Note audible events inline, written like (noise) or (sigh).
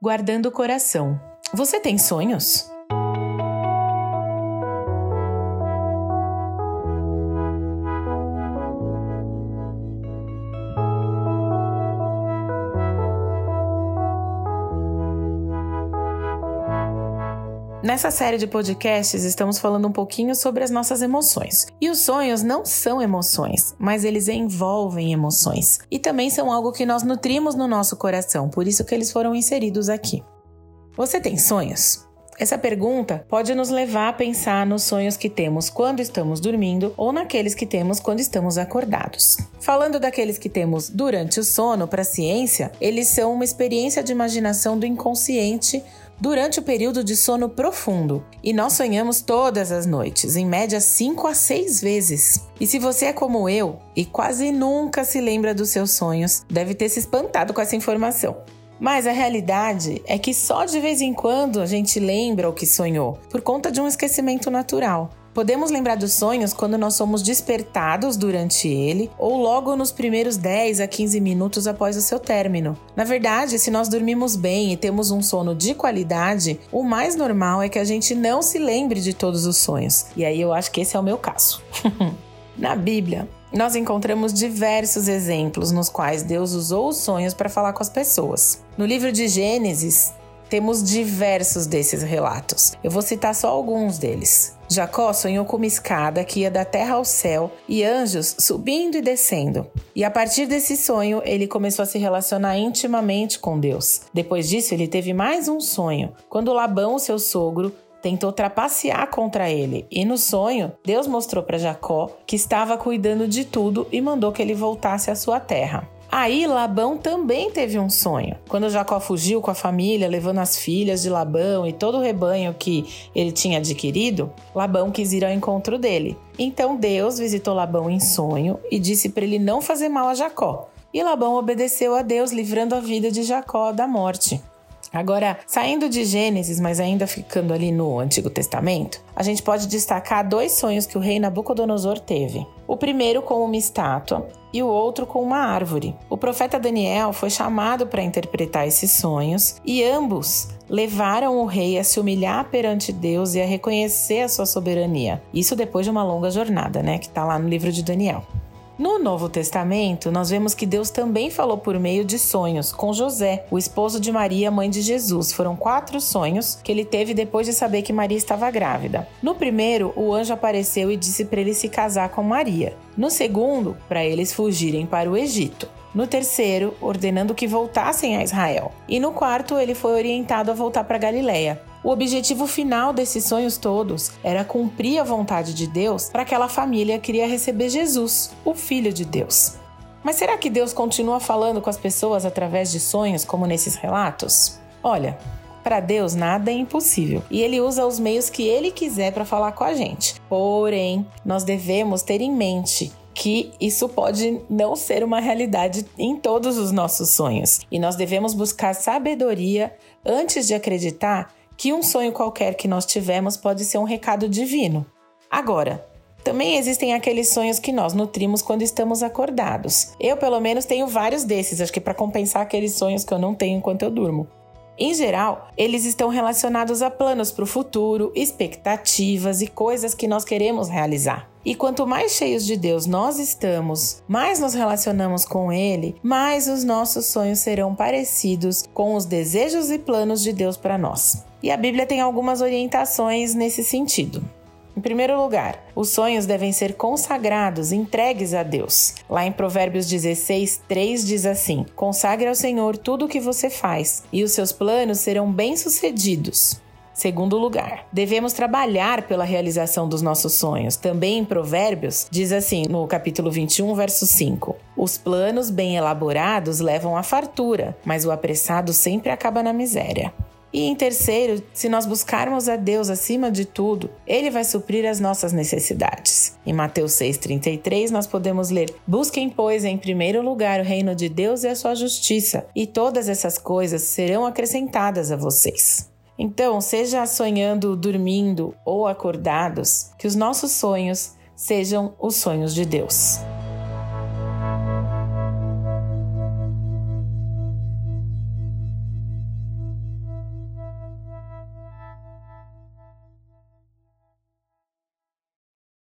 Guardando o coração. Você tem sonhos? Nessa série de podcasts, estamos falando um pouquinho sobre as nossas emoções. E os sonhos não são emoções, mas eles envolvem emoções. E também são algo que nós nutrimos no nosso coração, por isso que eles foram inseridos aqui. Você tem sonhos? Essa pergunta pode nos levar a pensar nos sonhos que temos quando estamos dormindo ou naqueles que temos quando estamos acordados. Falando daqueles que temos durante o sono, para a ciência, eles são uma experiência de imaginação do inconsciente durante o período de sono profundo. E nós sonhamos todas as noites, em média 5 a 6 vezes. E se você é como eu e quase nunca se lembra dos seus sonhos, deve ter se espantado com essa informação. Mas a realidade é que só de vez em quando a gente lembra o que sonhou, por conta de um esquecimento natural. Podemos lembrar dos sonhos quando nós somos despertados durante ele ou logo nos primeiros 10 a 15 minutos após o seu término. Na verdade, se nós dormimos bem e temos um sono de qualidade, o mais normal é que a gente não se lembre de todos os sonhos. E aí eu acho que esse é o meu caso. (laughs) Na Bíblia, nós encontramos diversos exemplos nos quais Deus usou os sonhos para falar com as pessoas. No livro de Gênesis, temos diversos desses relatos. Eu vou citar só alguns deles. Jacó sonhou com uma escada que ia da terra ao céu e anjos subindo e descendo. E a partir desse sonho, ele começou a se relacionar intimamente com Deus. Depois disso, ele teve mais um sonho, quando Labão, seu sogro, tentou trapacear contra ele. E no sonho, Deus mostrou para Jacó que estava cuidando de tudo e mandou que ele voltasse à sua terra. Aí Labão também teve um sonho. Quando Jacó fugiu com a família, levando as filhas de Labão e todo o rebanho que ele tinha adquirido, Labão quis ir ao encontro dele. Então Deus visitou Labão em sonho e disse para ele não fazer mal a Jacó. E Labão obedeceu a Deus, livrando a vida de Jacó da morte. Agora, saindo de Gênesis, mas ainda ficando ali no Antigo Testamento, a gente pode destacar dois sonhos que o rei Nabucodonosor teve. O primeiro com uma estátua e o outro com uma árvore. O profeta Daniel foi chamado para interpretar esses sonhos e ambos levaram o rei a se humilhar perante Deus e a reconhecer a sua soberania. Isso depois de uma longa jornada, né, que está lá no livro de Daniel. No Novo Testamento, nós vemos que Deus também falou por meio de sonhos com José, o esposo de Maria, mãe de Jesus. Foram quatro sonhos que ele teve depois de saber que Maria estava grávida. No primeiro, o anjo apareceu e disse para ele se casar com Maria. No segundo, para eles fugirem para o Egito. No terceiro, ordenando que voltassem a Israel. E no quarto, ele foi orientado a voltar para Galiléia. O objetivo final desses sonhos todos era cumprir a vontade de Deus para aquela família que queria receber Jesus, o Filho de Deus. Mas será que Deus continua falando com as pessoas através de sonhos, como nesses relatos? Olha, para Deus nada é impossível e ele usa os meios que ele quiser para falar com a gente. Porém, nós devemos ter em mente que isso pode não ser uma realidade em todos os nossos sonhos e nós devemos buscar sabedoria antes de acreditar que um sonho qualquer que nós tivemos pode ser um recado divino. Agora, também existem aqueles sonhos que nós nutrimos quando estamos acordados. Eu, pelo menos, tenho vários desses, acho que para compensar aqueles sonhos que eu não tenho enquanto eu durmo. Em geral, eles estão relacionados a planos para o futuro, expectativas e coisas que nós queremos realizar. E quanto mais cheios de Deus nós estamos, mais nos relacionamos com Ele, mais os nossos sonhos serão parecidos com os desejos e planos de Deus para nós. E a Bíblia tem algumas orientações nesse sentido. Em primeiro lugar, os sonhos devem ser consagrados, entregues a Deus. Lá em Provérbios 16, 3 diz assim: Consagre ao Senhor tudo o que você faz, e os seus planos serão bem-sucedidos. Segundo lugar, devemos trabalhar pela realização dos nossos sonhos. Também em Provérbios, diz assim, no capítulo 21, verso 5: Os planos bem elaborados levam à fartura, mas o apressado sempre acaba na miséria. E em terceiro, se nós buscarmos a Deus acima de tudo, Ele vai suprir as nossas necessidades. Em Mateus 6,33, nós podemos ler: Busquem, pois, em primeiro lugar o reino de Deus e a sua justiça, e todas essas coisas serão acrescentadas a vocês. Então, seja sonhando, dormindo ou acordados, que os nossos sonhos sejam os sonhos de Deus.